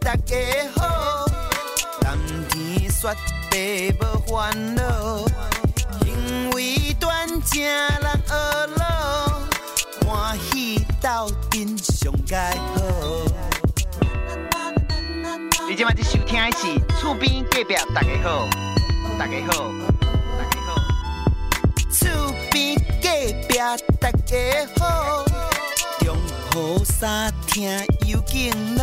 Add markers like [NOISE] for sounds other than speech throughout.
大家好，蓝天雪地无烦恼，行为端正人学老，欢喜斗阵上盖好。你今晚在收听的是厝边隔壁大家好，大家好，大家好，厝边隔壁大家好。好三听有劲咯，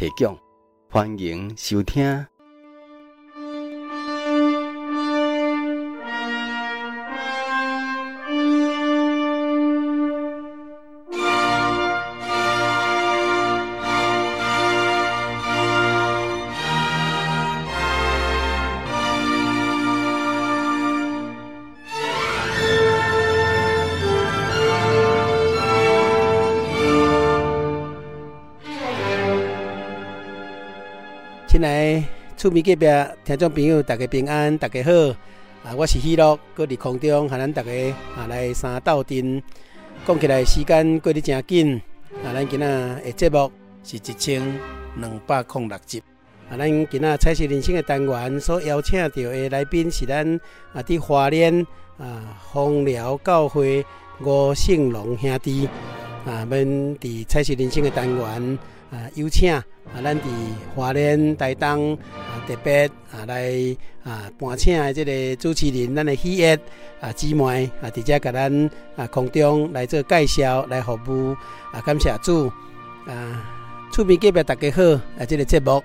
提供，欢迎收听。亲爱厝边隔壁听众朋友，大家平安，大家好。啊，我是喜乐，搁伫空中，和咱大家啊来三斗阵。讲起来，时间过得真紧。啊，咱今仔的节目是一千两百零六集。啊，咱今仔彩色人生的单元所邀请到的来宾是咱啊伫华联啊丰寮教会吴胜龙兄弟。啊，们伫彩色人生的单元。啊，有请啊，咱伫华联台东啊，特别啊来啊搬请的这个主持人，咱的喜悦啊姊妹啊，直接甲咱啊空中来做介绍，来服务啊，感谢主啊，厝边隔壁大家好啊，这个节目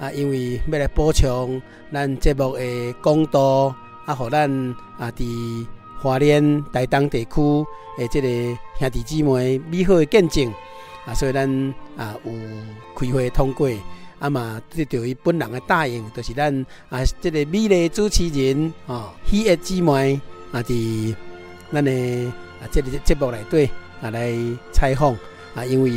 啊，因为要来补充咱节目的广度啊，互咱啊伫华联台东地区的这个兄弟姊妹美好的见证。啊，所以咱啊有开会通过，啊嘛，得到伊本人的答应，就是咱啊，这个美丽主持人啊，喜悦姊妹啊，伫咱的啊，这个节目内底啊来采访啊，因为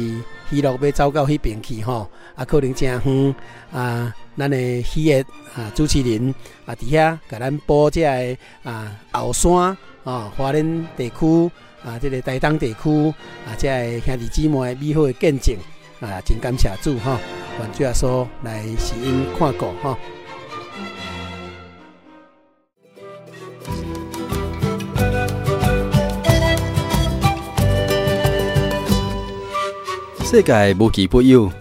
喜乐要走到迄边去吼，啊，可能真远啊，咱的喜悦啊主持人啊，伫遐甲咱报这个啊后山啊，花莲地区。啊，这个台东地区啊，这个兄弟姊妹美好的见证啊，真感谢主哈！换句话说，来是因看过哈。世界无奇不有，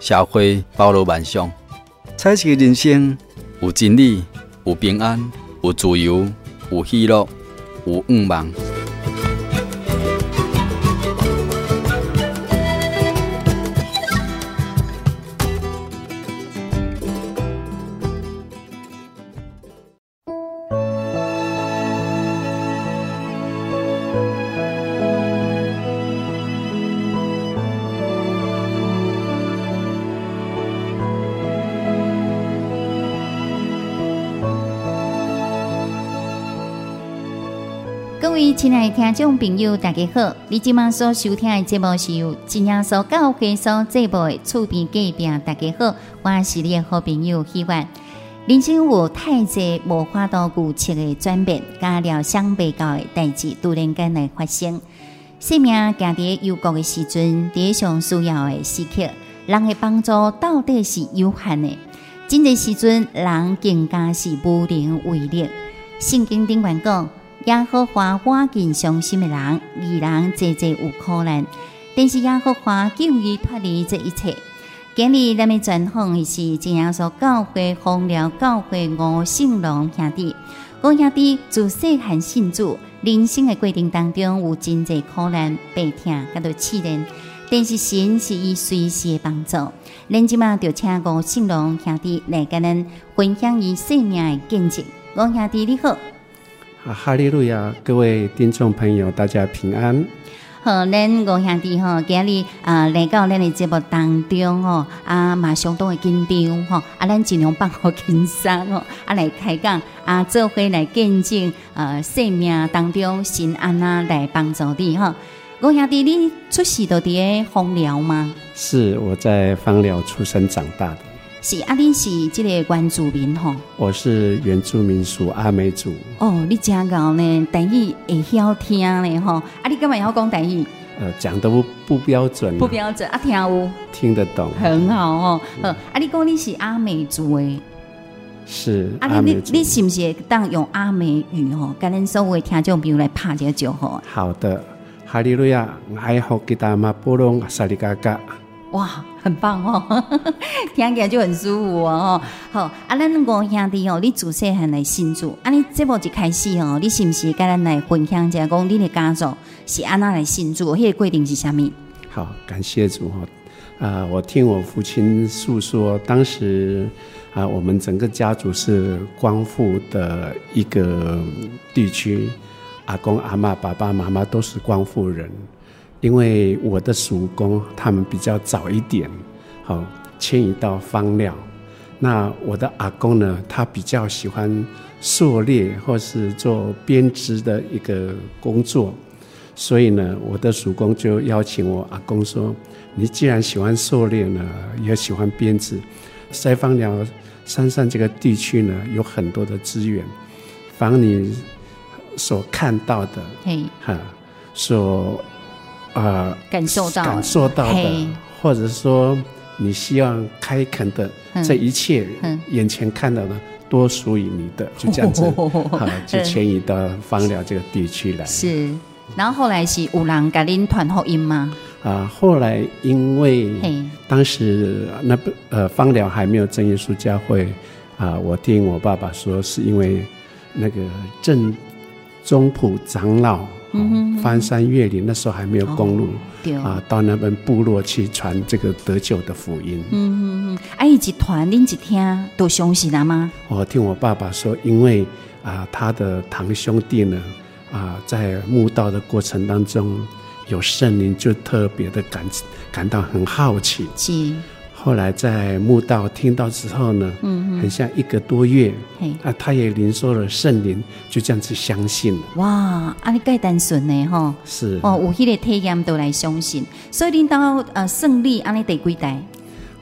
社会包罗万象，彩色人生有真理，有平安，有自由，有喜乐，有愿望。听众朋友，大家好！你今晚所收听的节目是由真耶稣教会所制播的厝边隔壁。大家好，我是你的好朋友希望。人生有太多无法度预测的转变，加了想不到的代志，突然间来发生。生命行在幽谷的时阵，在上需要的时刻，人的帮助到底是有限的。真的时阵，人更加是无能为力。圣经顶缘讲。耶和华赶紧伤心的人，义人济济有苦难，但是耶和华救伊脱离这一切。今日咱们专访的是这样说教会丰寮教会吴胜龙兄弟。吴兄弟自细汉信主，人生的过程当中有真济苦难、悲痛，甲到试炼，但是神是伊随时的帮助。咱即马就请吴胜龙兄弟来跟咱分享伊生命的见证。吴兄弟你好。啊，哈利路亚！各位听众朋友，大家平安。好，恁五兄弟吼，今日啊来到恁的节目当中吼，啊嘛相当的紧张吼，啊咱尽量放好轻松吼，啊来开讲，啊做伙来见证呃生命当中神安那来帮助你吼。五兄弟，你出世都伫个枋寮吗？是，我在枋寮出生长大的。是啊，你是即个原住民吼？我是原住民属阿美族。哦，你真高呢，台语会晓听呢吼。啊，你干嘛要讲台语？呃，讲的不不标准。不标准啊，听有？听得懂。很好哦。好，啊，你讲你是阿美族诶？是。啊，你你你是不是当用阿美语吼？跟恁所有听众朋友来拍一个招呼。好的。哈利路亚，爱好吉达马波隆萨里嘎嘎。哇，很棒哦，[LAUGHS] 听起来就很舒服哦。好，啊，咱五兄弟哦，你自细汉来信主，啊，你节目一开始哦，你是不是跟咱来分享一下，讲你的家族是安那来信主？迄个规定是啥物？好，感谢主哈。啊，我听我父亲诉说，当时啊，我们整个家族是光复的一个地区。阿公阿嬷、爸爸妈妈都是光复人，因为我的叔公他们比较早一点，好迁移到芳寮。那我的阿公呢，他比较喜欢狩猎或是做编织的一个工作，所以呢，我的叔公就邀请我阿公说：“你既然喜欢狩猎呢，也喜欢编织，塞方寮山上这个地区呢，有很多的资源，防你。”所看到的，嘿，哈，所啊、呃、感受到感受到的，或者说你希望开垦的这一切，眼前看到的多属于你的，就这样子，[LAUGHS] 哈，就迁移到芳寮这个地区来。是，然后后来是有人给您传福音吗？啊，后来因为当时那不呃芳寮还没有正耶稣教会啊，我听我爸爸说，是因为那个正。宗普长老，嗯，翻山越岭，那时候还没有公路，哦、啊，到那边部落去传这个得救的福音。嗯哼哼，哎，一团恁一听都相信了吗？我听我爸爸说，因为啊，他的堂兄弟呢，啊，在慕道的过程当中有圣灵，就特别的感感到很好奇。是。后来在墓道听到之后呢，嗯嗯，很像一个多月，嘿，啊，他也领受了圣灵，就这样子相信了。哇，啊，你盖单纯呢，哈，是哦，有迄个体验都来相信，所以领到呃胜利，安尼第几代？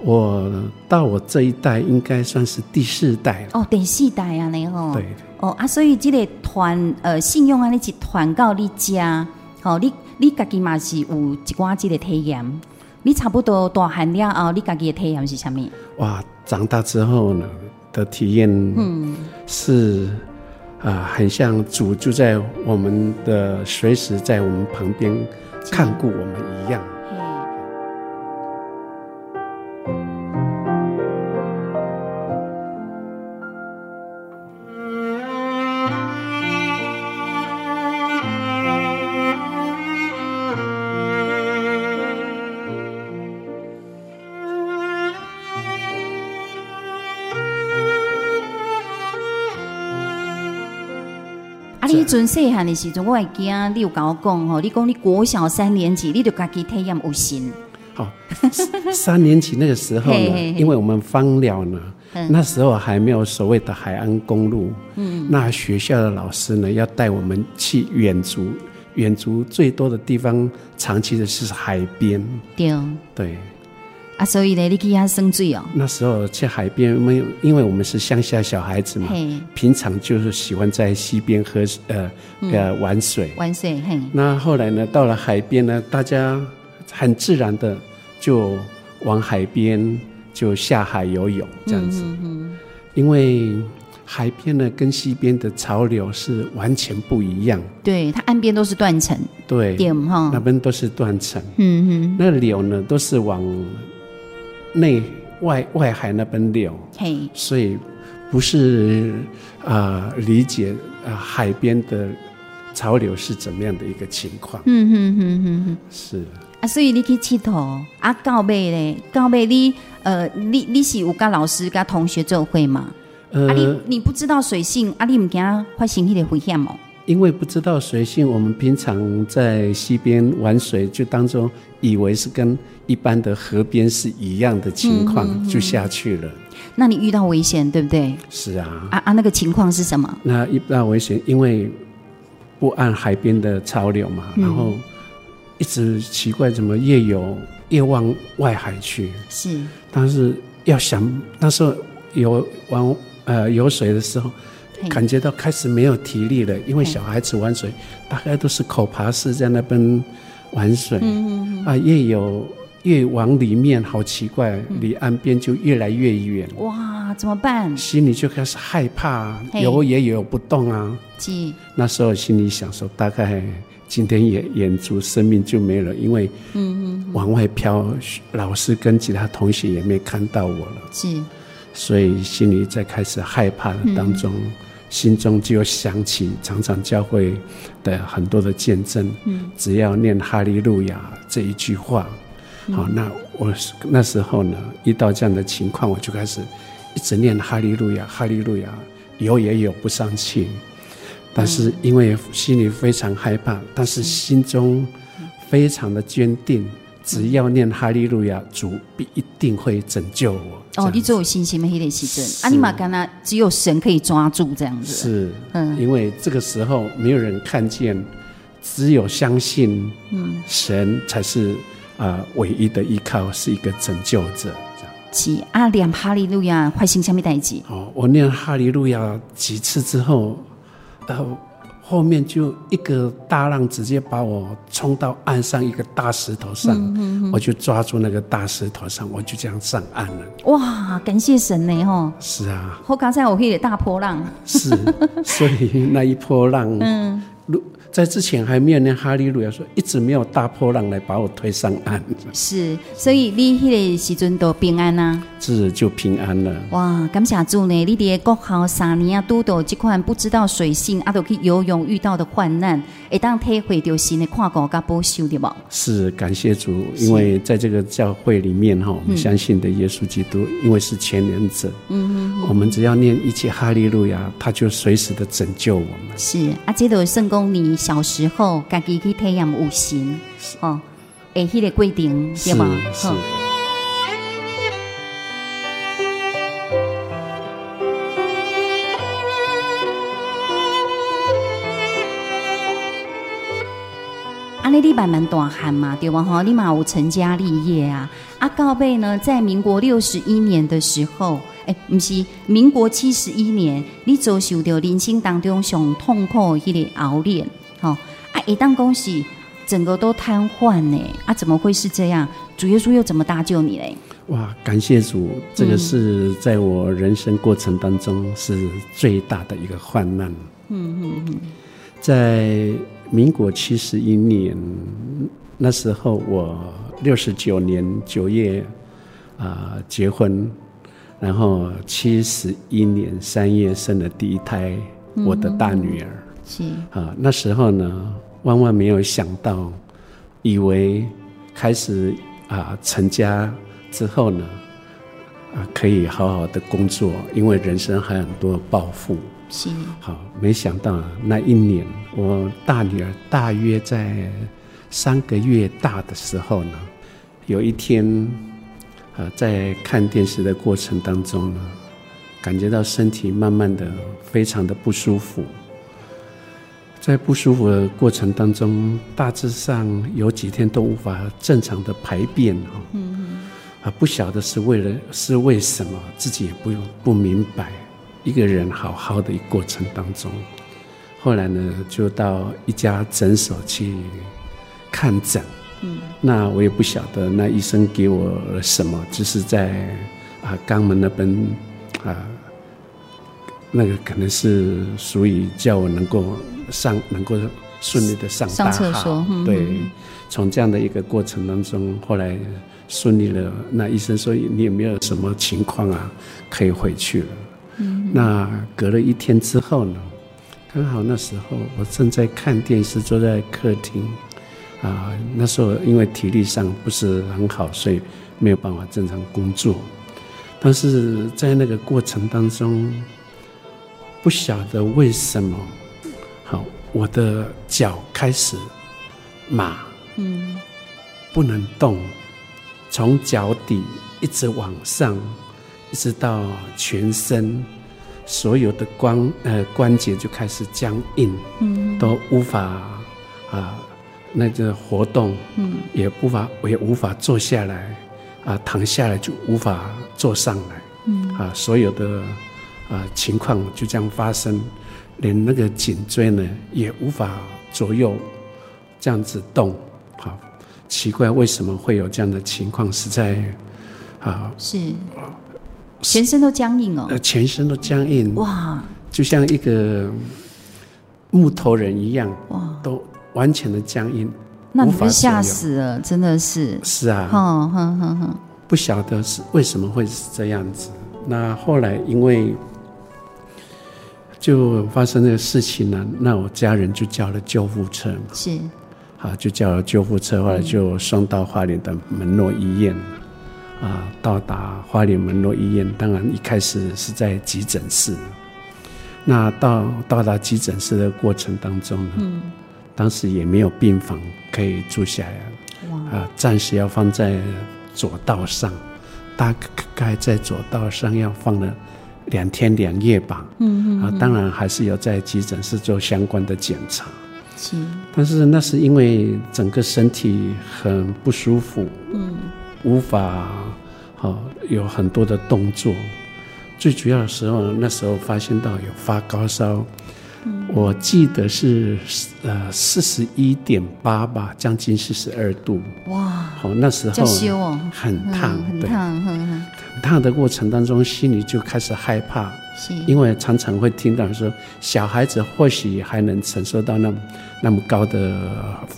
我到我这一代应该算是第四代了。哦，第四代啊，你吼，对，哦啊，所以这个团呃信用啊，你一团到你家，哦，你你家己嘛是有一寡这个体验。你差不多大汉了后，你家己的体验是啥物？哇，长大之后呢的体验，嗯，是啊、呃，很像主就在我们的随时在我们旁边看顾我们一样。阵细汉的时阵，我会记啊，你有跟我讲吼，你讲你国小三年级，你就家己体验有神。好，三年级那个时候呢，[LAUGHS] 因为我们枋寮呢，那时候还没有所谓的海岸公路，嗯，那学校的老师呢，要带我们去远足，远足最多的地方，长期的是海边。对，对。啊，所以呢，你去遐生水哦。那时候去海边，没有，因为我们是乡下小孩子嘛，平常就是喜欢在溪边喝呃呃玩水。玩水，嘿。那后来呢，到了海边呢，大家很自然的就往海边就下海游泳这样子。嗯。因为海边呢跟西边的潮流是完全不一样。对，它岸边都是断层。对。点哈。那边都是断层。嗯嗯。那流呢都是往。内外外海那边流，嘿，所以不是啊、呃，理解啊、呃，海边的潮流是怎么样的一个情况？嗯哼哼哼哼，是啊，所以你去佚佗啊，到尾咧，到尾你呃，你你是有跟老师跟同学做会吗？呃，啊，你你不知道水性啊，你唔惊发生迄个危险哦？因为不知道水性，我们平常在溪边玩水，就当中以为是跟一般的河边是一样的情况，嗯、就下去了。那你遇到危险，对不对？是啊。啊啊，那个情况是什么？那遇到危险，因为不按海边的潮流嘛，嗯、然后一直奇怪，怎么越游越往外海去？是。但是要想那时候游玩呃游水的时候。感觉到开始没有体力了，因为小孩子玩水大概都是口爬式在那边玩水，啊，越游越往里面，好奇怪，离岸边就越来越远。哇，怎么办？心里就开始害怕，游也游不动啊。那时候心里想说，大概今天也演出生命就没了，因为嗯往外飘，老师跟其他同学也没看到我了。是，所以心里在开始害怕的当中。心中就想起常常教会的很多的见证，嗯，只要念哈利路亚这一句话，嗯、好，那我那时候呢，遇到这样的情况，我就开始一直念哈利路亚，哈利路亚，有也有不上去，但是因为心里非常害怕，但是心中非常的坚定。只要念哈利路亚，主必一定会拯救我。哦，你只有信心吗？黑的时阵，阿尼玛干那只有神可以抓住这样子。是，嗯，因为这个时候没有人看见，只有相信，嗯神才是啊、呃、唯一的依靠，是一个拯救者。是啊，念哈利路亚发生什么代志？哦，我念哈利路亚几次之后，然后。后面就一个大浪直接把我冲到岸上一个大石头上，嗯嗯嗯、我就抓住那个大石头上，我就这样上岸了。哇，感谢神呢！哈，是啊。后刚才我可以大波浪，是，所以那一波浪，[LAUGHS] 嗯。在之前还没有念哈利路亚，说一直没有大波浪来把我推上岸。是，所以你迄个时阵都平安啊？是，就平安了。哇，感谢主呢！你伫国校三年啊，拄到这款不知道水性啊，都去游泳遇到的患难，会当体会到新的看顾甲保守的吗？是，感谢主，因为在这个教会里面哈，我们相信的耶稣基督，嗯、因为是全能者，嗯，我们只要念一句哈利路亚，他就随时的拯救我们。是啊，这都圣公你。小时候，家己去体验有神，哦，诶，迄个过程对吗？是。安尼你慢慢大汉嘛，对吧？哈，你嘛有成家立业啊。啊，到尾呢，在民国六十一年的时候，诶，毋是民国七十一年，你遭受到人生当中上痛苦迄个熬炼。哦，啊，一旦恭喜，整个都瘫痪呢，啊，怎么会是这样？主耶稣又怎么搭救你嘞？哇，感谢主，这个是在我人生过程当中是最大的一个患难。嗯嗯嗯，在民国七十一年那时候，我六十九年九月啊、呃、结婚，然后七十一年三月生了第一胎，我的大女儿。是啊，那时候呢，万万没有想到，以为开始啊成家之后呢，啊可以好好的工作，因为人生还有很多抱负。是好，没想到那一年，我大女儿大约在三个月大的时候呢，有一天啊在看电视的过程当中呢，感觉到身体慢慢的非常的不舒服。在不舒服的过程当中，大致上有几天都无法正常的排便哈，嗯啊，不晓得是为了是为什么，自己也不不明白。一个人好好的一个过程当中，后来呢，就到一家诊所去看诊，嗯，那我也不晓得那医生给我了什么，只是在啊肛门那边啊，那个可能是属于叫我能够。上能够顺利的上大号，上嗯、对，从这样的一个过程当中，后来顺利了。那医生说你有没有什么情况啊？可以回去了。嗯、那隔了一天之后呢，刚好那时候我正在看电视，坐在客厅啊。那时候因为体力上不是很好，所以没有办法正常工作。但是在那个过程当中，不晓得为什么。好，我的脚开始麻，嗯，不能动，从脚底一直往上，一直到全身，所有的关呃关节就开始僵硬，嗯，都无法啊那个活动，嗯，也无法也无法坐下来，啊躺下来就无法坐上来，嗯，啊所有的啊情况就这样发生。连那个颈椎呢也无法左右这样子动，好奇怪，为什么会有这样的情况？实在啊，是全身都僵硬哦，呃，全身都僵硬，哇，就像一个木头人一样，哇，都完全的僵硬，那你们吓死了，真的是，是啊，哼哼哼哼，不晓得是为什么会是这样子。那后来因为。就发生这个事情呢，那我家人就叫了救护车，是，好，就叫了救护车，后来就送到花莲的门诺医院，啊，到达花莲门诺医院，当然一开始是在急诊室，那到到达急诊室的过程当中呢，嗯，当时也没有病房可以住下来，哇，啊，暂时要放在左道上，大概在左道上要放了。两天两夜吧，嗯嗯，啊，当然还是要在急诊室做相关的检查，是。但是那是因为整个身体很不舒服，嗯，无法好有很多的动作。最主要的时候，那时候发现到有发高烧。我记得是呃四十一点八吧，将近四十二度。哇！好，那时候很烫，很烫，很烫的过程当中，心里就开始害怕，因为常常会听到说，小孩子或许还能承受到那么那么高的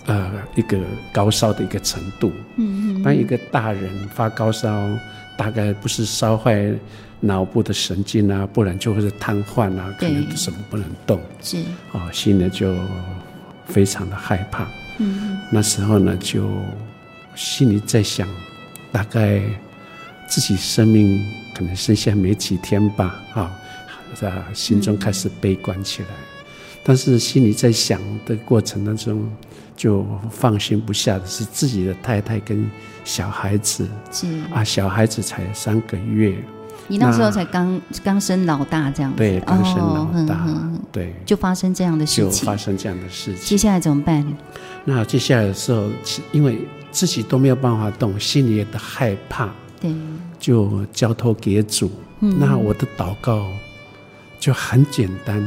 呃一个高烧的一个程度。嗯嗯。当一个大人发高烧，大概不是烧坏。脑部的神经啊，不然就会是瘫痪啊，可能什么不能动。是哦，心里就非常的害怕。嗯，那时候呢，就心里在想，大概自己生命可能剩下没几天吧。啊，在心中开始悲观起来。嗯，但是心里在想的过程当中，就放心不下的是自己的太太跟小孩子。是啊，小孩子才三个月。你那时候才刚刚生老大这样子，对，刚生老大，哦、对，就发生这样的事情，就发生这样的事情。接下来怎么办？那接下来的时候，因为自己都没有办法动，心里也的害怕，对，就交托给主。嗯、那我的祷告就很简单：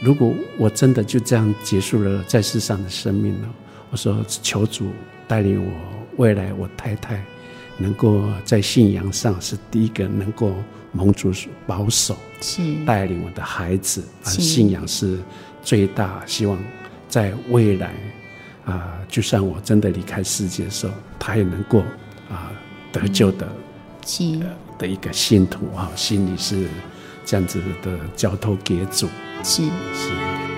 如果我真的就这样结束了在世上的生命了，我说求主带领我未来，我太太。能够在信仰上是第一个能够蒙主保守，是。带领我的孩子啊，信仰是最大希望，在未来啊，就算我真的离开世界的时候，他也能够啊得救的，是。的一个信徒啊，心里是这样子的交托给主，是。是。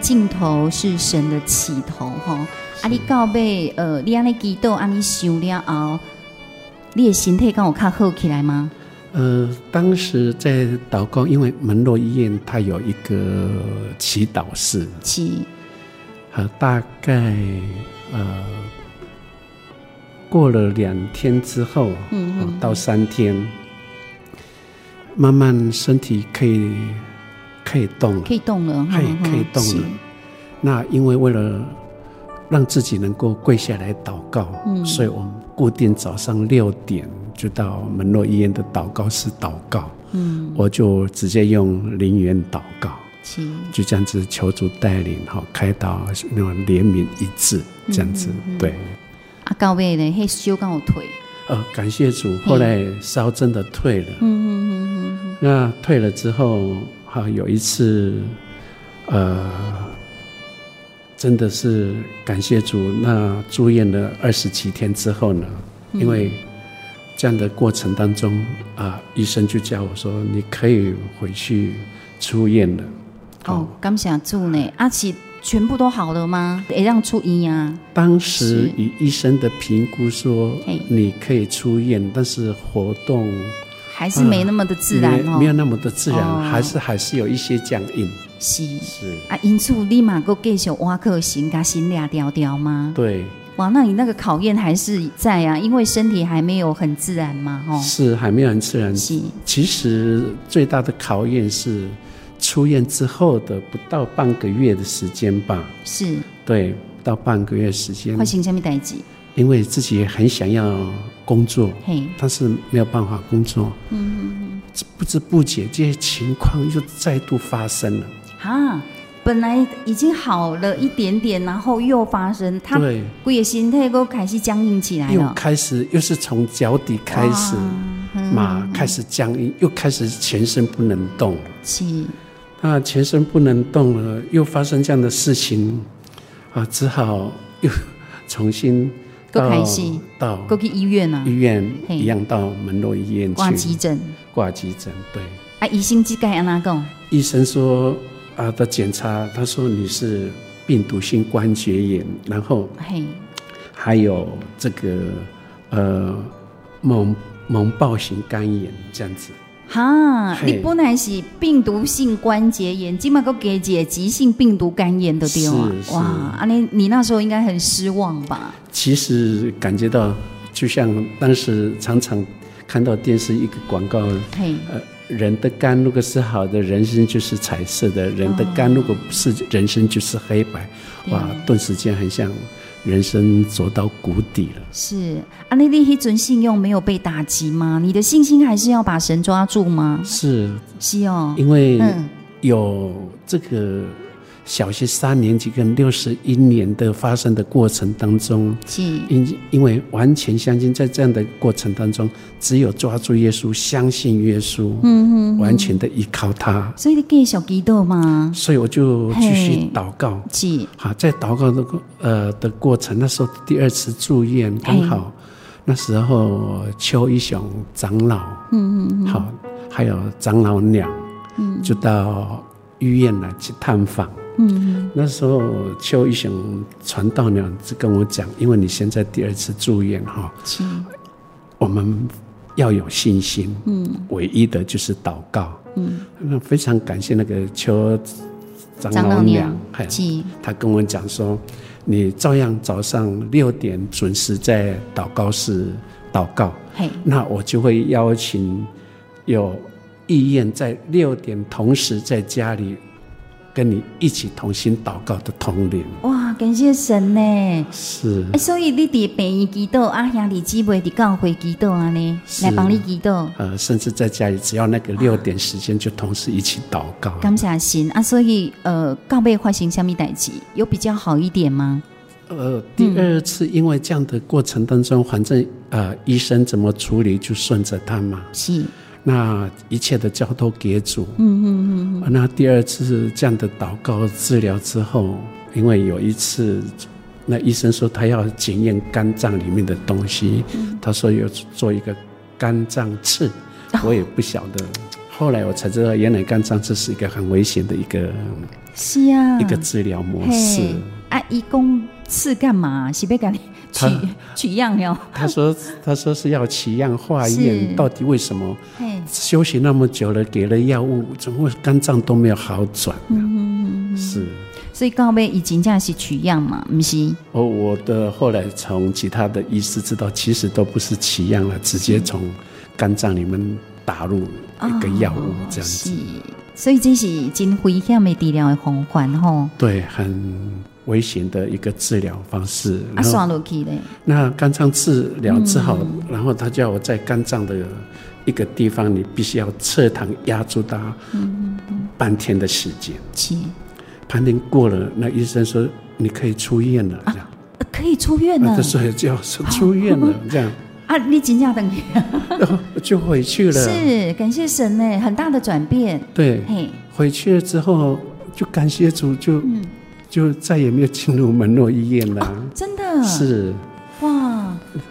尽头是神的起头，哈！啊，你到尾呃，你安尼祈祷，安尼想了后，你的身体刚有较好起来吗？呃，当时在祷告，因为门诺医院它有一个祈祷室，祈，呃，大概呃过了两天之后，嗯嗯，到三天，慢慢身体可以。可以动了，可以动了，可以可以动了。那因为为了让自己能够跪下来祷告，嗯，所以我们固定早上六点就到门诺医院的祷告室祷告。嗯，我就直接用灵言祷告，就这样子求主带领，好开导那种怜悯医治。这样子。嗯嗯嗯对。啊，到尾呢，嘿，修刚有退。呃，感谢主，后来烧真的退了。嗯嗯嗯嗯嗯。那退了之后，哈，有一次，呃，真的是感谢主。那住院了二十几天之后呢，因为这样的过程当中啊，医生就叫我说，你可以回去出院了。哦，感谢主呢，阿奇全部都好了吗？得让出院啊？当时以医生的评估说，你可以出院，但是活动还是没那么的自然哦，没有那么的自然，还是还是有一些僵硬。是是啊，因此立马够继续挖克心，把心俩掉掉吗？对。哇，那你那个考验还是在啊，因为身体还没有很自然嘛，哦，是还没有很自然。是，其实最大的考验是出院之后的不到半个月的时间吧。是，对，不到半个月时间。发生什么代志？因为自己很想要工作，嘿，但是没有办法工作。嗯。不知不觉这些情况又再度发生了。啊。本来已经好了一点点，然后又发生，他整个身体都开始僵硬起来了。又开始，又是从脚底开始，嘛、嗯、开始僵硬，又开始全身不能动。是，那全身不能动了，又发生这样的事情，啊，只好又重新到开心到够去医院啊，医院一样到门诺医院去挂急诊，挂急诊。对，啊，医生只该安怎讲？医生说。啊的检查，他说你是病毒性关节炎，然后还有这个呃猛猛暴型肝炎这样子。哈，你本来是病毒性关节炎，今麦个给解急性病毒肝炎的对吗？哇，啊你你那时候应该很失望吧？其实感觉到，就像当时常常看到电视一个广告，嘿，呃。人的肝如果是好的，人生就是彩色的；人的肝如果不是，人生就是黑白。哦、哇，顿时间很像人生走到谷底了。是，阿丽丽，一尊信用没有被打击吗？你的信心还是要把神抓住吗？是，是哦，因为有这个。小学三年级跟六十一年的发生的过程当中，是。因因为完全相信，在这样的过程当中，只有抓住耶稣，相信耶稣，嗯嗯，完全的依靠他。所以你继续祈祷吗？所以我就继续祷告。是。好，在祷告的过呃的过程，那时候第二次住院，刚好那时候邱一雄长老，嗯嗯，好，还有长老娘，嗯，就到医院来去探访。嗯，那时候邱一雄传道娘就跟我讲，因为你现在第二次住院哈，是，我们要有信心，嗯，唯一的就是祷告，嗯，那非常感谢那个邱长老娘，是，他跟我讲说，你照样早上六点准时在祷告室祷告，嘿，那我就会邀请有意愿在六点同时在家里。跟你一起同心祷告的同龄，哇，感谢神呢！是，欸、所以你伫病院祈祷，啊兄弟姊妹伫教会祈祷啊呢，来帮你祈祷。呃，甚至在家里，只要那个六点时间，就同时一起祷告。感谢神啊！所以呃，告别发生什么代志，有比较好一点吗？呃，第二次因为这样的过程当中，反正呃，医生怎么处理就顺着他嘛。是。那一切的交托给主。嗯嗯嗯。那第二次这样的祷告治疗之后，因为有一次，那医生说他要检验肝脏里面的东西，嗯、他说要做一个肝脏刺，我也不晓得。哦、后来我才知道，原来肝脏刺是一个很危险的一个，是啊，一个治疗模式。啊，一共刺干嘛？是被干你？取取样哟，他说他说是要取样化验，到底为什么休息那么久了，给了药物，怎么会肝脏都没有好转？嗯，是，所以告别已经这样是取样嘛，不是？哦，我的后来从其他的医师知道，其实都不是取样了，直接从肝脏里面打入一个药物这样子。所以这是真危险的治疗的方法吼。对，很。危险的一个治疗方式。啊，算落去嘞。那肝脏治疗治好，嗯、然后他叫我在肝脏的一个地方，你必须要侧躺压住它，半天的时间。七、嗯。半天过了，那医生说你可以出院了。这样。啊、可以出院了，所以就出院了，[LAUGHS] 这样。啊，你真正等于 [LAUGHS] 就回去了。是，感谢神呢，很大的转变。对，嘿，回去了之后就感谢主，就、嗯、就再也没有进入门诺医院了。哦、真的是哇，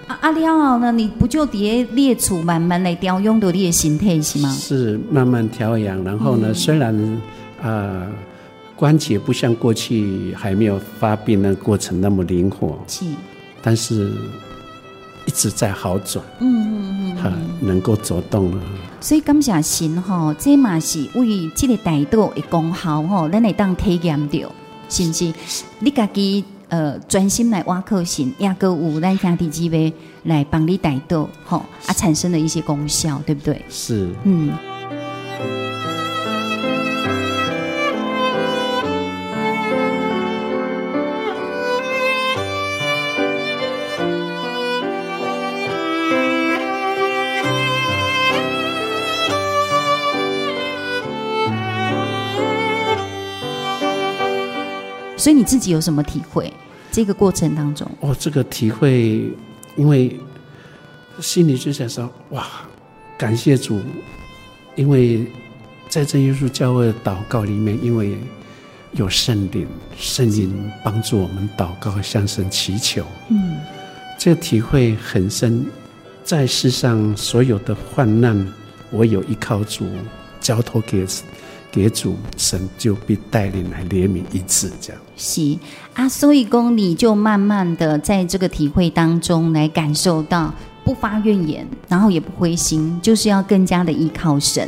啊啊了呢？你不就叠列处慢慢来调养的你的身体是吗？是慢慢调养，然后呢，嗯、虽然啊、呃、关节不像过去还没有发病的过程那么灵活，是，但是。一直在好转，嗯嗯嗯，能够走动了。所以感谢神哈，这嘛是为这个大道的功效哈，咱来当体验到，是不是？你家己呃专心来挖课神，也够有咱兄弟姊妹来帮你带到吼啊产生了一些功效，对不对？是，嗯。所以你自己有什么体会？这个过程当中，哦，这个体会，因为心里就想说，哇，感谢主，因为在真耶稣教会的祷告里面，因为有圣灵，圣灵帮助我们祷告，向神祈求，嗯，这个体会很深，在世上所有的患难，我有依靠主，交托给。给主神就必带领来怜悯一次，这样是啊，所以公你就慢慢的在这个体会当中来感受到不发怨言，然后也不灰心，就是要更加的依靠神，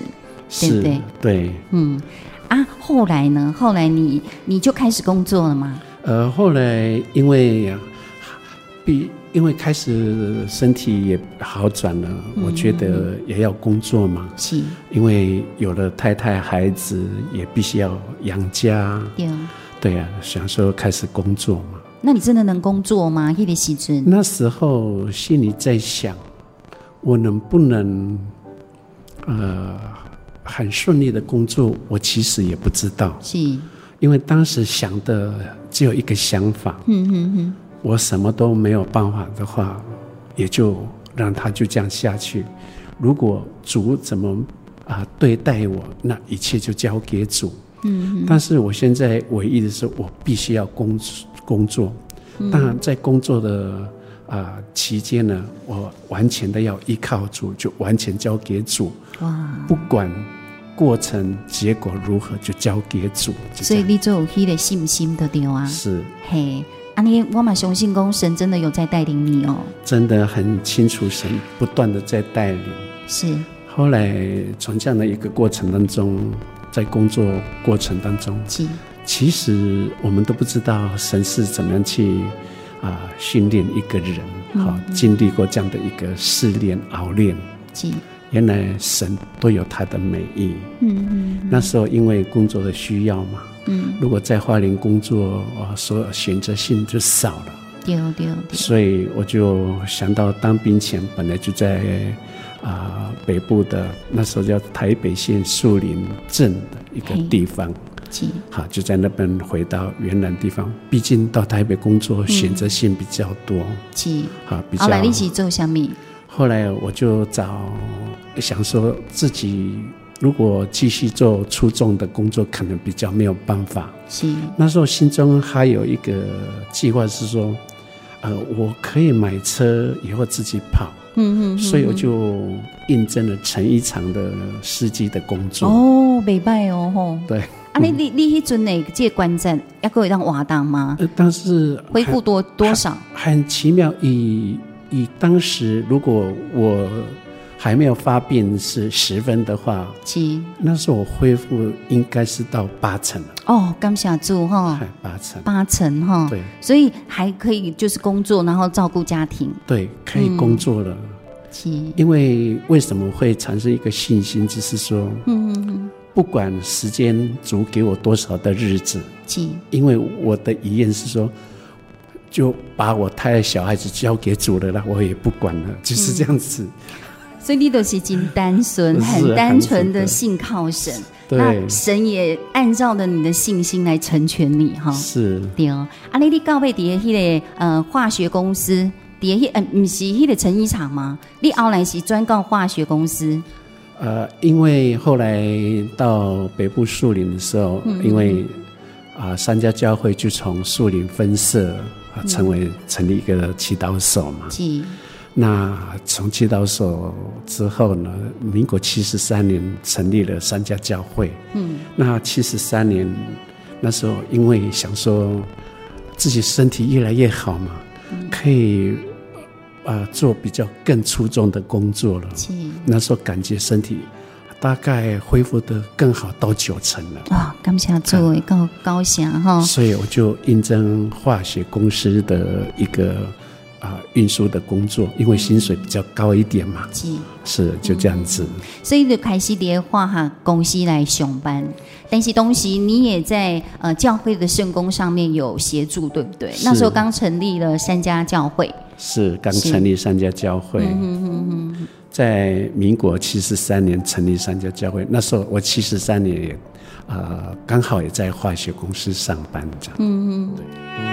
对不对？对，嗯啊，后来呢？后来你你就开始工作了吗？呃，后来因为比。因为开始身体也好转了，嗯、我觉得也要工作嘛。是，因为有了太太、孩子，也必须要养家。对，对啊，想说开始工作嘛。那你真的能工作吗？那个时阵，那时候心里在想，我能不能呃很顺利的工作？我其实也不知道。是，因为当时想的只有一个想法。嗯嗯嗯。我什么都没有办法的话，也就让他就这样下去。如果主怎么啊、呃、对待我，那一切就交给主。嗯。但是我现在唯一的是，我必须要工工作。当然，在工作的啊、呃、期间呢，我完全的要依靠主，就完全交给主。哇！不管过程结果如何，就交给主。所以你就有那个信心的对啊。是。嘿。阿尼，我嘛相信，公神真的有在带领你哦。真的很清楚，神不断的在带领。是。后来从这样的一个过程当中，在工作过程当中，是。其实我们都不知道神是怎么样去啊训练一个人，好、嗯、经历过这样的一个试炼熬炼。是。原来神都有他的美意。嗯嗯，嗯。那时候因为工作的需要嘛。嗯，如果在花莲工作，啊，所有选择性就少了。对对对。所以我就想到当兵前本来就在啊、呃、北部的那时候叫台北县树林镇的一个地方，好就在那边回到原来地方。毕竟到台北工作选择性比较多，是好比较。后来你是做什么？后来我就找想说自己。如果继续做出众的工作，可能比较没有办法。是那时候心中还有一个计划是说，呃，我可以买车以后自己跑。嗯嗯。所以我就应征了成衣厂的司机的工作。哦，没拜哦吼。对。啊，你你你迄阵哪个这个关键要可以当瓦当吗？呃，但是恢复多多少？很奇妙，以以当时如果我。还没有发病是十分的话，七那时候我恢复应该是到八成了。哦，刚下注哈，八成，八成哈，对，所以还可以就是工作，然后照顾家庭，对，可以工作了。七、嗯，因为为什么会产生一个信心，就是说，嗯嗯嗯，不管时间主给我多少的日子，七，因为我的遗愿是说，就把我太太小孩子交给主了啦，我也不管了，就是这样子。嗯所以你都是真单纯，很单纯的信靠神。那神也按照着你的信心来成全你哈。是。对哦，啊，你你告别底下迄个呃化学公司，底下迄呃不是迄个成衣厂吗？你后来是专告化学公司。呃，因为后来到北部树林的时候，嗯、因为啊、呃、三家教会就从树林分社啊、呃，成为成立一个祈祷所嘛。是。那从祈祷所之后呢，民国七十三年成立了三家教会。嗯，那七十三年那时候，因为想说自己身体越来越好嘛，嗯、可以啊、呃、做比较更出众的工作了。是那时候感觉身体大概恢复得更好，到九成了。啊，感谢作为高高翔哈。所以我就应征化学公司的一个。啊，运输的工作，因为薪水比较高一点嘛，是。是就这样子，嗯、所以就开始在化学公司来上班。但是东西你也在呃教会的圣工上面有协助，对不对？那时候刚成立了三家教会，是刚成立三家教会，在民国七十三年成立三家教会。那时候我七十三年也呃刚好也在化学公司上班，这样，嗯对。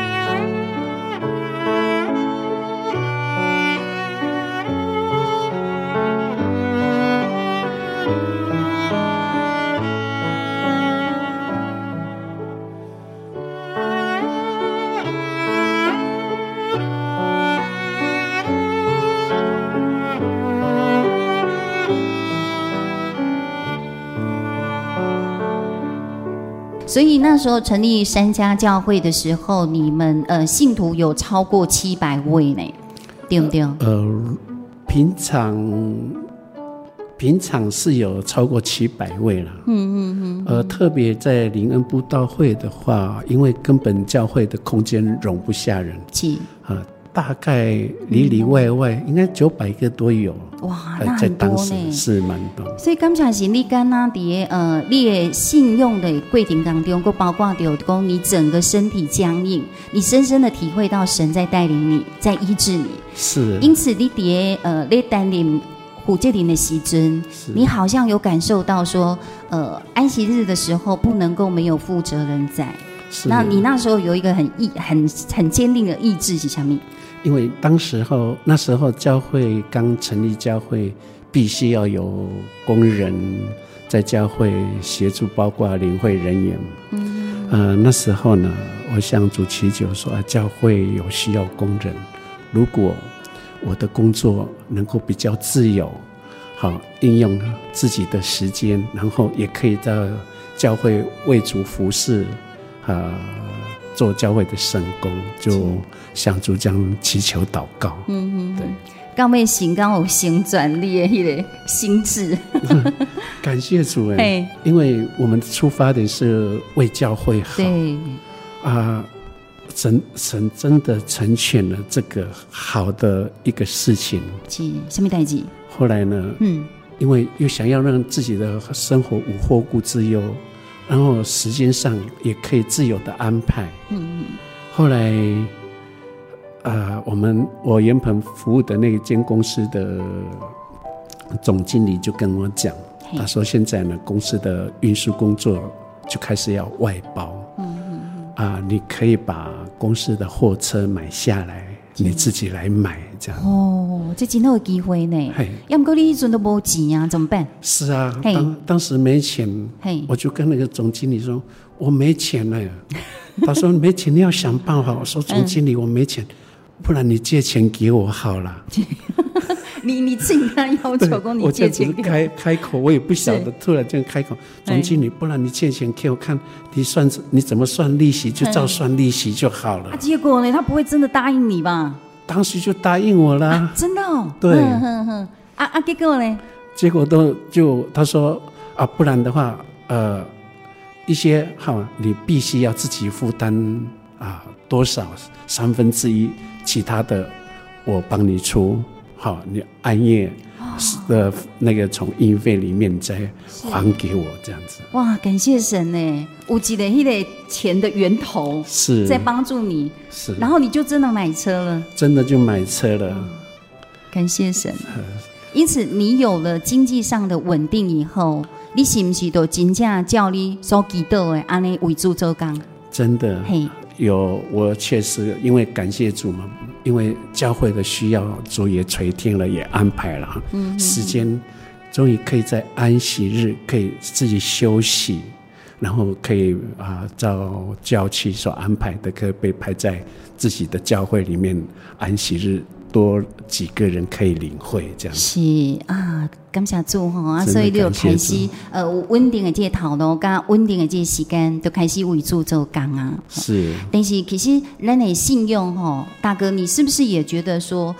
以那时候成立三家教会的时候，你们呃信徒有超过七百位呢，对不对？呃，平常平常是有超过七百位了。嗯嗯嗯。嗯呃，特别在灵恩布道会的话，因为根本教会的空间容不下人。是。呃大概里里外外应该九百个都有哇，那很多呢，是蛮多。所以刚才是你刚刚的呃，你信用的过程当中，够包括有讲你整个身体僵硬，你深深的体会到神在带领你，在医治你。是。因此你的呃，你带领虎戒林的时阵，是你好像有感受到说，呃，安息日的时候不能够没有负责人在。是。那你那时候有一个很意很很坚定的意志是什么？因为当时候那时候教会刚成立，教会必须要有工人在教会协助，包括领会人员。嗯，呃，那时候呢，我向主祈求说，啊，教会有需要工人，如果我的工作能够比较自由，好应用自己的时间，然后也可以到教会为主服侍，啊。做教会的圣工，就向主这样祈求祷告。嗯嗯，对。刚为行刚有行转力的迄个心智，[LAUGHS] 感谢主哎，因为我们出发的是为教会好。对啊，神神真的成全了这个好的一个事情。是什么代志？后来呢？嗯，因为又想要让自己的生活无后顾之忧。然后时间上也可以自由的安排。嗯嗯，后来，呃，我们我原本服务的那间公司的总经理就跟我讲，他说现在呢，公司的运输工作就开始要外包。嗯嗯啊，你可以把公司的货车买下来，你自己来买。这样哦，这真好的机会呢。嘿，要不你一直都没钱啊，怎么办？是啊，当当时没钱，嘿，我就跟那个总经理说，我没钱了。他说没钱，你要想办法。我说总经理，我没钱，不然你借钱给我好了。[LAUGHS] 你你自己跟他要求，跟你借钱。开开口，我也不晓得，突然这样开口，总经理，不然你借钱给我看，你算你怎么算利息，就照算利息就好了。结果呢，他不会真的答应你吧？当时就答应我了，啊、真的、哦。对，哼哼哼啊啊，结果呢？结果都就他说啊，不然的话，呃，一些好，你必须要自己负担啊，多少三分之一，其他的我帮你出，好，你按月。的那个从运费里面再还给我这样子。哇，感谢神呢！我记得那个钱的源头是在帮助你，是，然后你就真的买车了，真的就买车了。感谢神。[LAUGHS] 因此，你有了经济上的稳定以后，你是不是都真正叫你所祈祷的安尼为主做工？真的，嘿，有我确实因为感谢主嘛，因为教会的需要，主也垂听了，也安排了，时间终于可以在安息日可以自己休息。然后可以啊，照教期所安排的，可以被排在自己的教会里面安息日，多几个人可以领会这样。是啊，感谢主哈啊，所以你就开始呃稳定的这个头脑，跟稳定的这个时间，都开始为主做工啊。是，但是其实人的信用哈，大哥，你是不是也觉得说？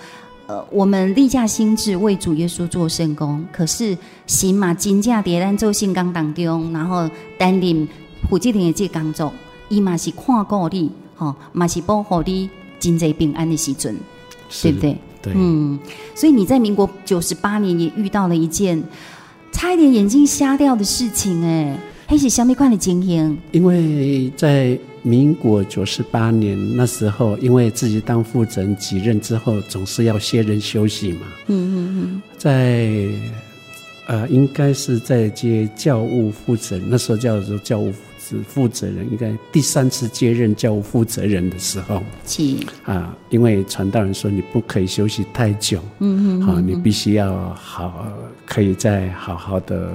呃，我们立下心志为主耶稣做圣工，可是行嘛，金价跌咱做圣工当中，然后担任负责的这工作，伊嘛是看顾你，吼，嘛是保护你真济平安的时阵，对不对？对，嗯，所以你在民国九十八年也遇到了一件差一点眼睛瞎掉的事情，哎，黑是什么款的经验？因为在。民国九十八年那时候，因为自己当负责人几任之后，总是要歇人休息嘛。嗯嗯嗯。在呃，应该是在接教务副诊，那时候叫做教务负负责人，应该第三次接任教务负责人的时候。是。啊，因为传道人说你不可以休息太久。嗯嗯。好，你必须要好，可以再好好的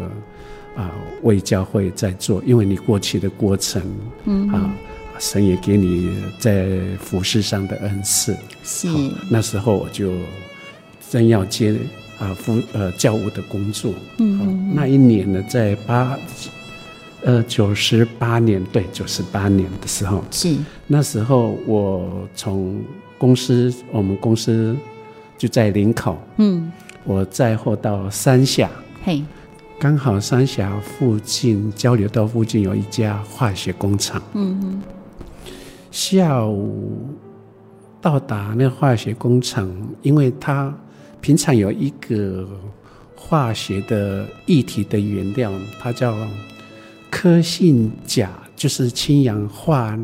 啊为教会在做，因为你过去的过程，嗯啊。神也给你在服事上的恩赐，是。那时候我就真要接啊服呃教务的工作。嗯，嗯，那一年呢，在八呃九十八年，对，九十八年的时候，是。那时候我从公司，我们公司就在林口。嗯。我载货到三峡。嘿。刚好三峡附近交流道附近有一家化学工厂。嗯嗯。下午到达那化学工厂，因为它平常有一个化学的液体的原料，它叫科性钾，就是氢氧化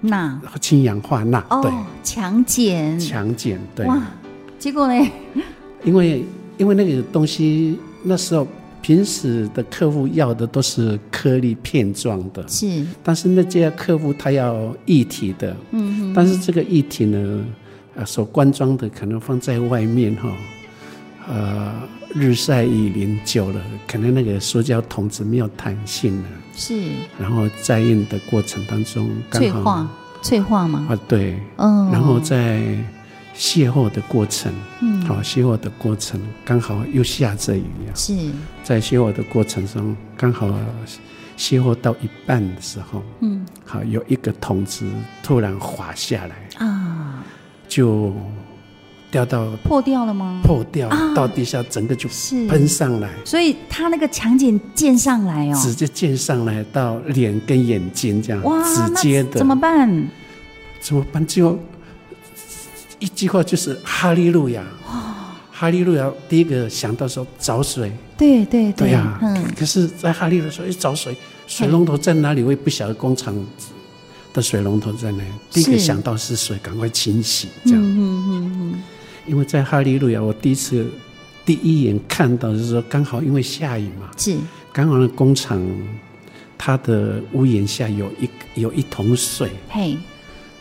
钠。氢氧化钠，哦、对，强碱，强碱，对。哇，结果呢？[LAUGHS] 因为因为那个东西那时候。平时的客户要的都是颗粒片状的，是。但是那家客户他要一体的，嗯哼。但是这个一体呢，呃，所灌装的可能放在外面哈，呃，日晒雨淋久了，可能那个塑胶桶子没有弹性了，是。然后在印的过程当中，脆化，脆化吗？啊，对。嗯。然后在。卸货的过程，嗯，好，卸货的过程刚好又下着雨啊，是在卸货的过程中，刚好卸货到一半的时候，嗯，好，有一个桶子突然滑下来啊，就掉到破掉了吗？破掉到地下，整个就喷上来，所以他那个强碱溅上来哦，直接溅上来到脸跟眼睛这样，哇，直接的怎么办？怎么办？就。一句话就是哈利路亚，哈利路亚。第一个想到说找水，对对对，对呀。嗯。可是，在哈利路亚说一找水，水龙头在哪里？我也不晓得工厂的水龙头在哪里。第一个想到是水，赶快清洗这样。嗯嗯嗯。因为在哈利路亚，我第一次第一眼看到就是说，刚好因为下雨嘛，是。刚好那工厂它的屋檐下有一有一桶水。嘿。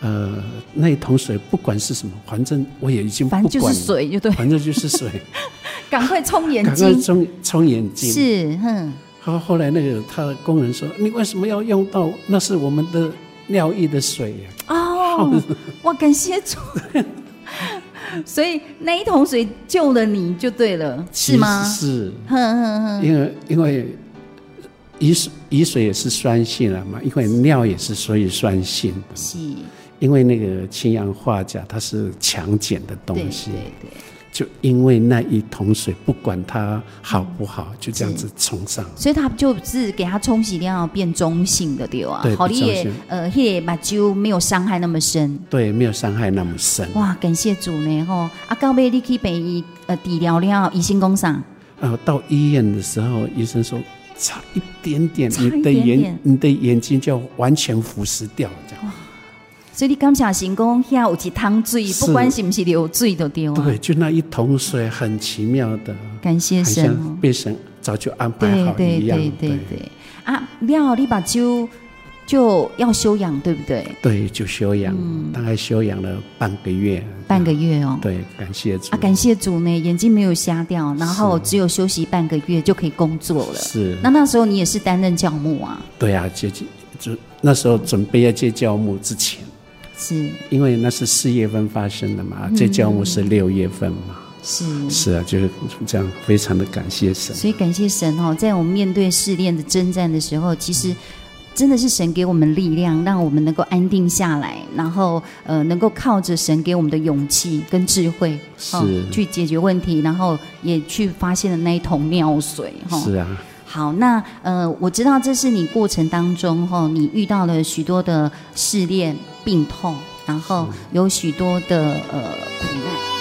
呃，那一桶水不管是什么，反正我也已经不管了，反正就是水就对，反正就是水，[LAUGHS] 赶快冲眼睛，赶快冲冲眼睛，是，哼。后后来那个他的工人说：“你为什么要用到？那是我们的尿液的水呀！”哦，[LAUGHS] 我感谢主，[LAUGHS] [LAUGHS] 所以那一桶水救了你就对了，是吗？是，哼哼哼，因为因为雨水雨水也是酸性了嘛，因为尿也是所以酸性的，是。因为那个氢氧化钾它是强碱的东西，对对对，就因为那一桶水，不管它好不好，嗯、就这样子冲上，所以它就是给它冲洗掉，变中性的对啊，好，厉害呃，也把就没有伤害那么深，对，没有伤害那么深。哇，感谢主呢吼！啊，到尾你去北医呃治疗了，医生讲啥？呃，到医院的时候，医生说差一点点，你的眼你的眼睛就要完全腐蚀掉这样。所以你感谢神功，遐有一桶水，不管是不是流水都对。对，就那一桶水，很奇妙的。感谢神，被神早就安排好一样。对对对对对。啊，了，你把酒就要休养，对不对？对，就休养，大概休养了半个月。半个月哦。对，感谢主。啊，感谢主呢，眼睛没有瞎掉，然后只有休息半个月就可以工作了。是。那那时候你也是担任教牧啊？对啊，接近就那时候准备要接教牧之前。是，因为那是四月份发生的嘛，这教务是六月份嘛，是是啊，就是这样，非常的感谢神。所以感谢神哦，在我们面对试炼的征战的时候，其实真的是神给我们力量，让我们能够安定下来，然后呃，能够靠着神给我们的勇气跟智慧，是去解决问题，然后也去发现了那一桶尿水哈。是啊。好，那呃，我知道这是你过程当中哈，你遇到了许多的试炼、病痛，然后有许多的呃苦难。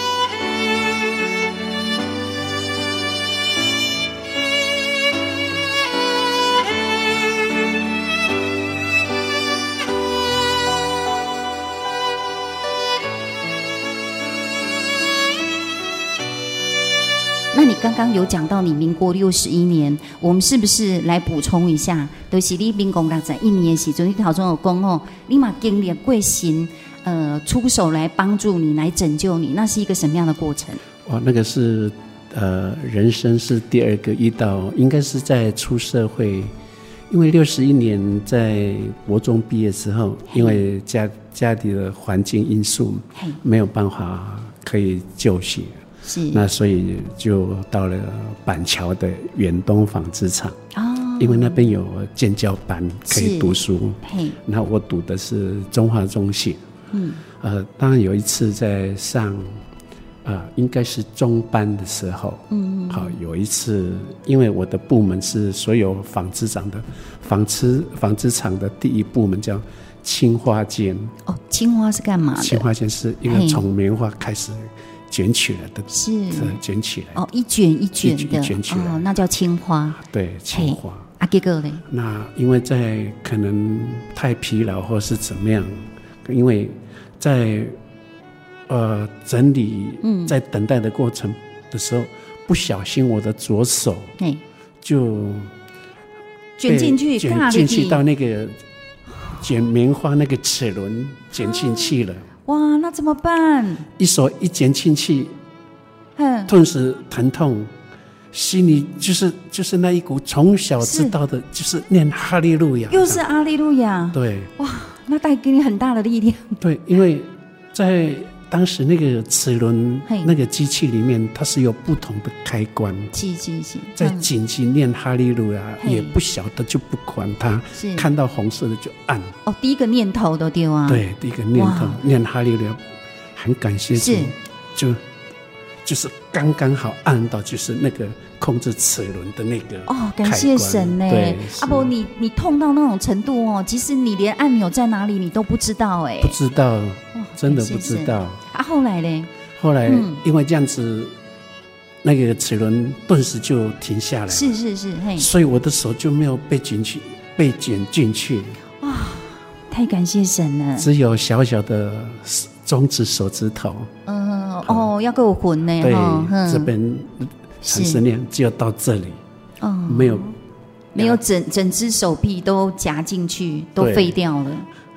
刚刚有讲到你民国六十一年，我们是不是来补充一下？都、就是你民国六十一年的时候，你头中有讲哦，你嘛经历过神，呃，出手来帮助你，来拯救你，那是一个什么样的过程？哇，那个是呃，人生是第二个遇到，应该是在出社会，因为六十一年在国中毕业之后，因为家家里的环境因素，没有办法可以就学。是，那所以就到了板桥的远东纺织厂哦，因为那边有建教班可以读书。嘿，那我读的是中华中学。嗯，呃，当然有一次在上，呃，应该是中班的时候。嗯，好，有一次，因为我的部门是所有纺织厂的纺织纺织厂的第一部门叫青花间。哦，青花是干嘛的？青花间是因为从棉花开始。卷起来的是卷起来哦，一卷一卷的，一卷起来哦，那叫青花。对，青花。啊，这个嘞？那因为在可能太疲劳或是怎么样，因为在呃整理，嗯，在等待的过程的时候，不小心我的左手就卷进去，卷进去到那个卷棉花那个齿轮卷进去了。哇，那怎么办？一手一捡进去，嗯，顿时疼痛，心里就是就是那一股从小知道的，就是念哈利路亚，又是哈利路亚，对，哇，那带给你很大的力量，对，因为在。当时那个齿轮那个机器里面，它是有不同的开关。机机器在紧急念哈利路亚，也不晓得就不管它。看到红色的就按。哦，第一个念头都丢啊。对，第一个念头念哈利路亚，很感谢主，就就是刚刚好按到，就是那个控制齿轮的那个。哦，感谢神呢。对，阿伯，你你痛到那种程度哦，其实你连按钮在哪里你都不知道哎。不知道。真的不知道啊！后来呢？后来因为这样子，嗯、那个齿轮顿时就停下来。是是是，嘿，所以我的手就没有被卷去，被卷进去。哇，太感谢神了！只有小小的中指手指头。嗯哦，要给我混呢？对，嗯、这边产生量只有到这里。哦，没有，没有整整只手臂都夹进去，都废掉了。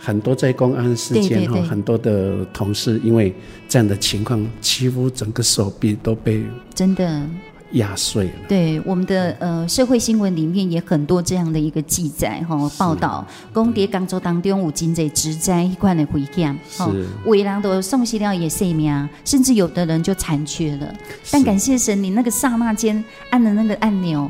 很多在公安事件哈，很多的同事因为这样的情况，几乎整个手臂都被真的压碎了。对，我们的呃社会新闻里面也很多这样的一个记载哈，报道，讲在工作当中有真济职灾一块的危险，哈，为人都送死了也性命，甚至有的人就残缺了。但感谢神，你那个刹那间按了那个按钮。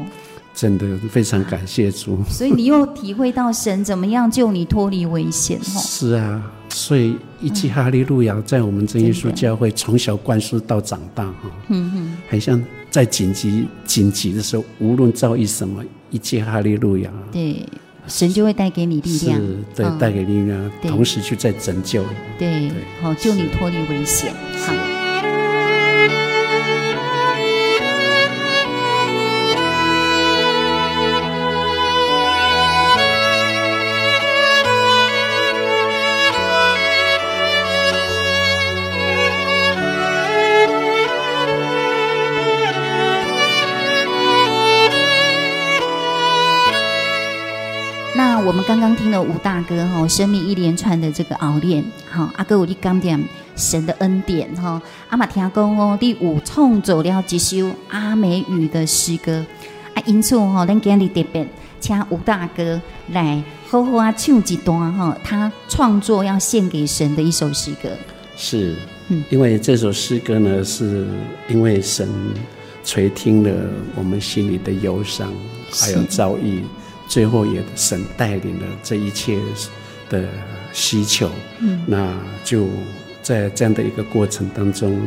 真的非常感谢主，所以你又体会到神怎么样救你脱离危险。是啊，所以一句哈利路亚在我们真耶稣教会从小灌输到长大哈，嗯嗯，很像在紧急紧急的时候，无论遭遇什么，一句哈利路亚，对，神就会带给你力量，是对，带给力量，同时就在拯救，对，好救你脱离危险，好。我们刚刚听了吴大哥哈，生命一连串的这个熬练，哈，阿哥我的刚点神的恩典哈，阿玛听讲哦，第五创作了几首阿美语的诗歌，啊，因此哈，咱今日特别请吴大哥来好好啊唱一段哈，他创作要献给神的一首诗歌。是，嗯，因为这首诗歌呢，是因为神垂听了我们心里的忧伤，还有遭遇。最后也神带领了这一切的需求，嗯，那就在这样的一个过程当中，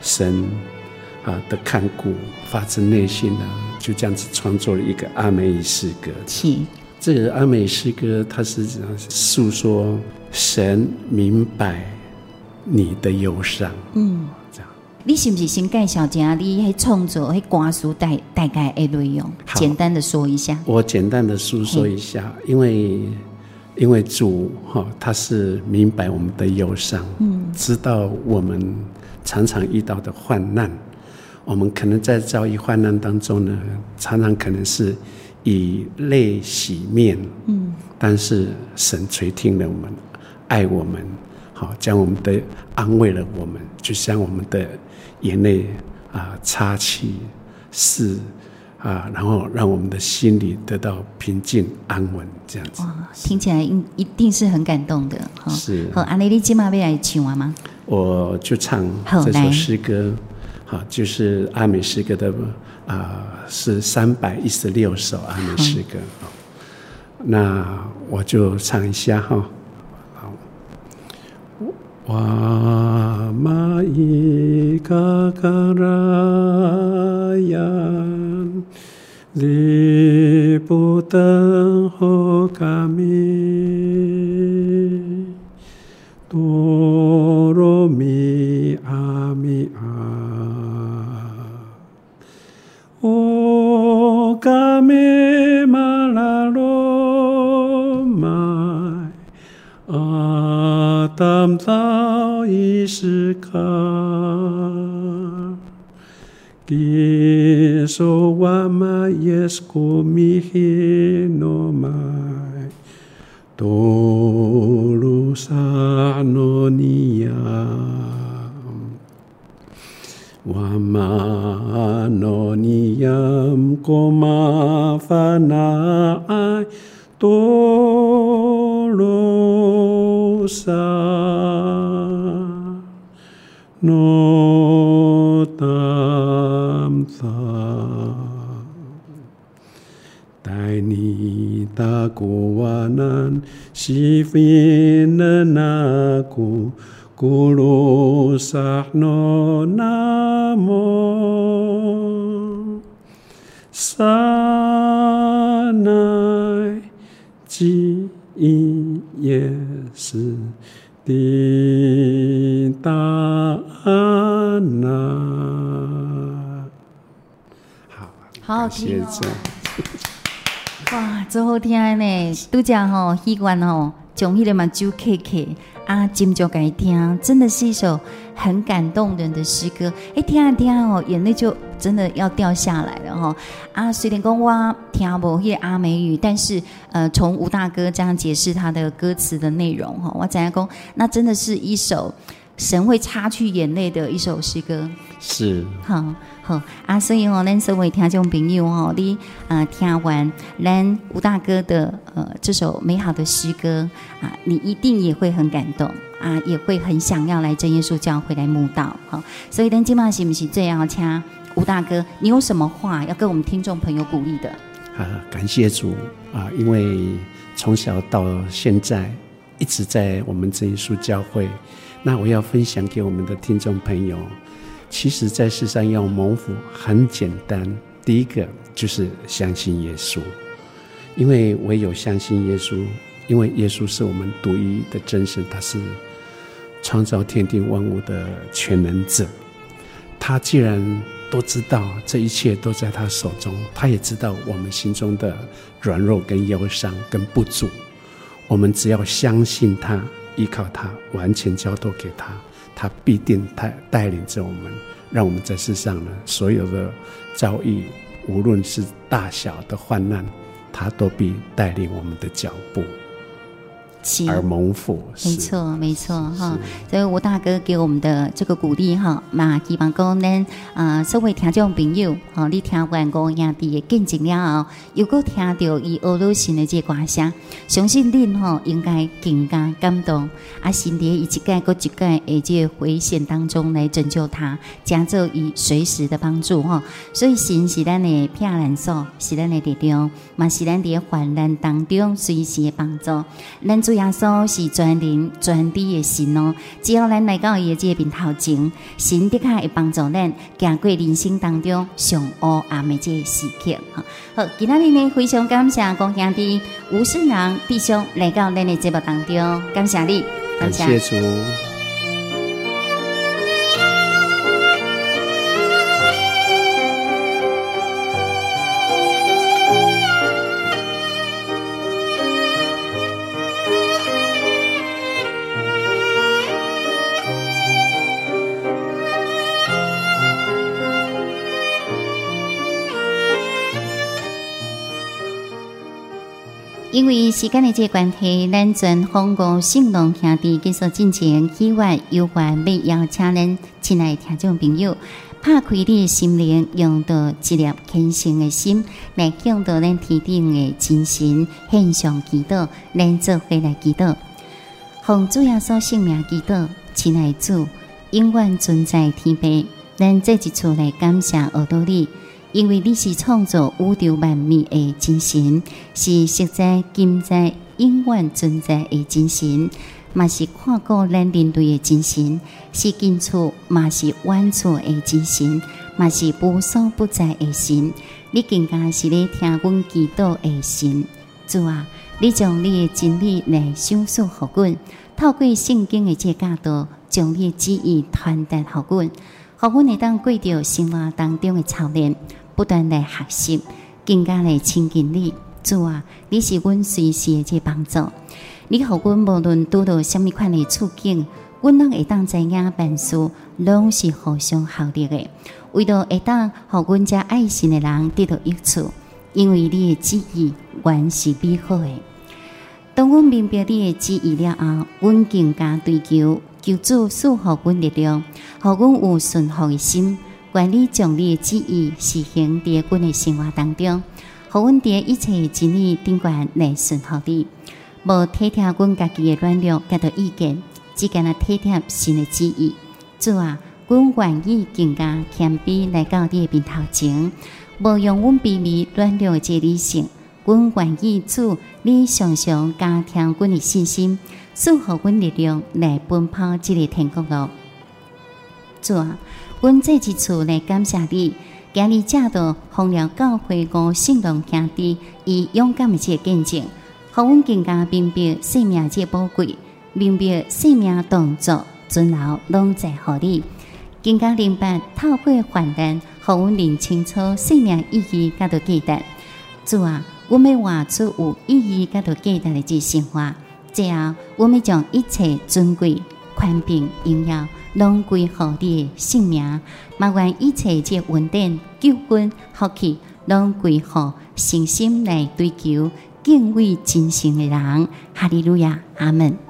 神啊的看顾，发自内心呢，就这样子创作了一个阿美语诗歌。是，这个阿美语诗歌，它是诉说神明白你的忧伤，嗯。你是不是先介绍一下你喺创作喺歌词大大概的内容？简单的说一下。我简单的诉说一下，因为因为主哈，他是明白我们的忧伤，嗯，知道我们常常遇到的患难，我们可能在遭遇患难当中呢，常常可能是以泪洗面，嗯，但是神垂听了我们，爱我们，好将我们的安慰了我们，就像我们的。眼泪啊，擦去是啊，然后让我们的心里得到平静安稳，这样子。哇，听起来应一定是很感动的哈。是。好，阿丽丽今晚要来请完吗？我就唱这首诗歌，好，就是阿美诗歌的啊，是三百一十六首阿美诗歌。好，那我就唱一下哈。哇玛伊卡卡拉雅，利布登霍卡米，多罗米阿米阿，哦卡米玛阿当当。伊斯卡，基索瓦玛耶斯库米希诺麦，多鲁萨诺尼亚，瓦玛诺尼亚姆戈玛法纳埃，多鲁萨。诺当撒，带你达古瓦南西菲那那古古鲁萨诺那摩萨奈基伊耶斯。滴答案呐，好，好好听哦！[LAUGHS] 哇，真好听呢！都讲吼，习惯吼，从迄个嘛酒开开。啊，金就该听，真的是一首很感动人的诗歌。哎，听啊听啊哦，眼泪就真的要掉下来了哈。啊，虽然讲我听不会阿美语，但是呃，从吴大哥这样解释他的歌词的内容哈，我讲讲，那真的是一首神会擦去眼泪的一首诗歌。是，好。好啊，所以哦，咱所有听众朋友哦，你呃听完咱吴大哥的呃这首美好的诗歌啊，你一定也会很感动啊，也会很想要来真耶稣教会来慕道。好，所以咱今晚是不是最要请吴大哥，你有什么话要跟我们听众朋友鼓励的？啊，感谢主啊，因为从小到现在一直在我们真耶稣教会，那我要分享给我们的听众朋友。其实，在世上要蒙福很简单，第一个就是相信耶稣，因为唯有相信耶稣，因为耶稣是我们独一的真神，他是创造天地万物的全能者。他既然都知道这一切都在他手中，他也知道我们心中的软弱跟忧伤跟不足，我们只要相信他，依靠他，完全交托给他。他必定带带领着我们，让我们在世上呢，所有的遭遇，无论是大小的患难，他都必带领我们的脚步。而蒙福，没错，没错哈。所以吴大哥给我们的这个鼓励哈，嘛希望讲咱啊，所有听众朋友，哈，你听完我兄弟的见证了后，又果听到伊俄罗斯的这歌声，相信恁哈应该更加感动，啊，心里一一盖过一盖，而且危险当中来拯救他，加做伊随时的帮助哈。所以神是咱的避难所，是咱的力量，嘛是咱伫患难当中随时的帮助，咱主。耶稣是全能全知的神哦，只要咱来到伊的这个面头前，神的确会帮助咱走过人生当中上黑暗的这个时刻。好，今天呢非常感谢公兄弟吴胜郎弟兄来到咱的节目当中，感谢你，感谢主。因为时间的这个关系，咱全丰国信隆兄弟继续进行喜悦有关要邀请恁亲爱的听众朋友，拍开你的心灵，用到一颗虔诚的心来向到咱天顶的真神献上祈祷，咱做回来祈祷，奉主耶稣圣名祈祷，亲爱主永远存在天边，咱这一次来感谢耳朵你。因为你是创造宇宙万物的真神，是实在、今在、永远存在的真神，嘛是看顾咱人类的真神，是近处嘛是远处的真神，嘛是无所不在的神。你更加是咧听阮祈祷的神。主啊，你将你的真理来详述给阮，透过圣经的这教导，将你的旨意传达给阮，让阮会当过着生活当中的操练。不断来学习，更加来亲近你。主啊，你是阮随时的这帮助。你互阮无论拄到什么款的处境，阮拢会当知影办事拢是互相效力的。为着会当互阮遮爱心的人得到益处，因为你的旨意原是美好的。当阮明白你的旨意了后，阮更加追求求主赐予阮力量，互阮有顺服的心。愿你将你的旨意实行在阮的生活当中，互阮在一切真理顶悬来顺服你，无体贴阮家己的软弱，甲着意见，只干那体贴神的旨意。主啊，阮愿意更加谦卑来到你的面头前，无用阮卑微软弱的这理性，阮愿意主，你常常加添阮的信心，赐予阮力量来奔跑这个天国路。主啊。阮这一次来感谢你，今日正道奉了教会五信隆兄弟以勇敢的这个见证，互阮更加明白生命这宝贵，明白生命动作尊老拢在乎你，更加明白透过患难，互阮认清楚生命意义甲着价值。主啊，阮要活出有意义甲着价值的这生活，最后阮要将一切尊贵、宽平、荣耀。拢归乎你的性命，嘛愿一切皆稳定、救恩、福气，拢归乎诚心来追求、敬畏真神的人。哈利路亚，阿门。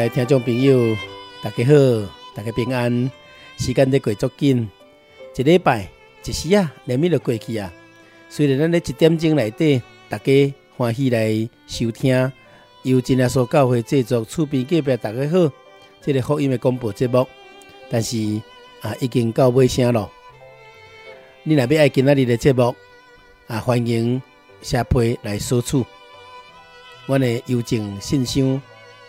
亲爱的听众朋友，大家好，大家平安。时间在过足紧，一礼拜一时啊，连日就过去啊。虽然咱咧一点钟内底，大家欢喜来收听由真耶稣教会制作厝边隔壁大家好，这个福音的广播节目，但是啊，已经到尾声了。你若要爱今仔日的节目啊，欢迎下批来索取。我的邮政信箱。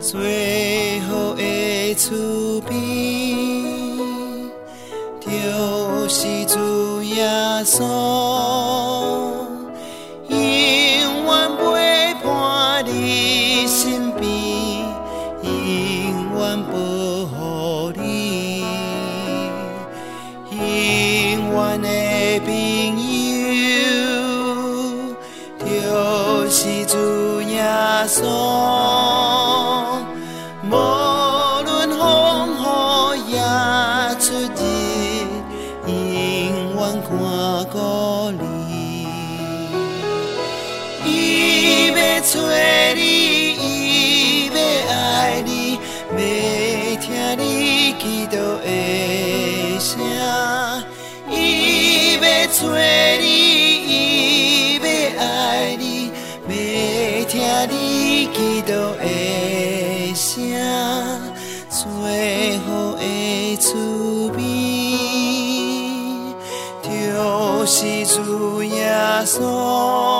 最后的厝边，就是主耶稣。是主耶稣。